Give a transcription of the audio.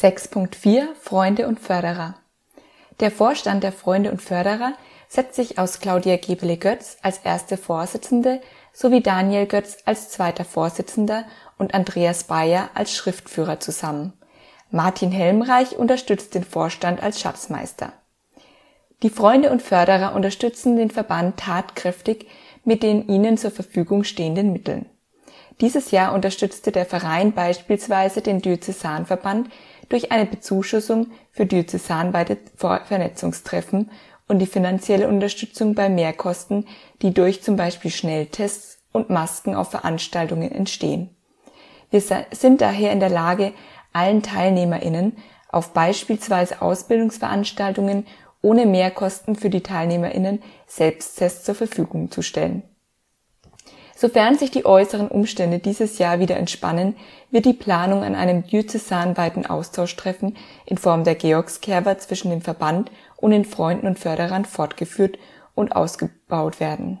6.4 Freunde und Förderer Der Vorstand der Freunde und Förderer setzt sich aus Claudia Gebele-Götz als erste Vorsitzende sowie Daniel Götz als zweiter Vorsitzender und Andreas Bayer als Schriftführer zusammen. Martin Helmreich unterstützt den Vorstand als Schatzmeister. Die Freunde und Förderer unterstützen den Verband tatkräftig mit den ihnen zur Verfügung stehenden Mitteln. Dieses Jahr unterstützte der Verein beispielsweise den Diözesanverband durch eine Bezuschussung für diözesanweite Vernetzungstreffen und die finanzielle Unterstützung bei Mehrkosten, die durch zum Beispiel Schnelltests und Masken auf Veranstaltungen entstehen. Wir sind daher in der Lage, allen TeilnehmerInnen auf beispielsweise Ausbildungsveranstaltungen ohne Mehrkosten für die TeilnehmerInnen Selbsttests zur Verfügung zu stellen. Sofern sich die äußeren Umstände dieses Jahr wieder entspannen, wird die Planung an einem diözesanweiten Austauschtreffen in Form der Georgskerber zwischen dem Verband und den Freunden und Förderern fortgeführt und ausgebaut werden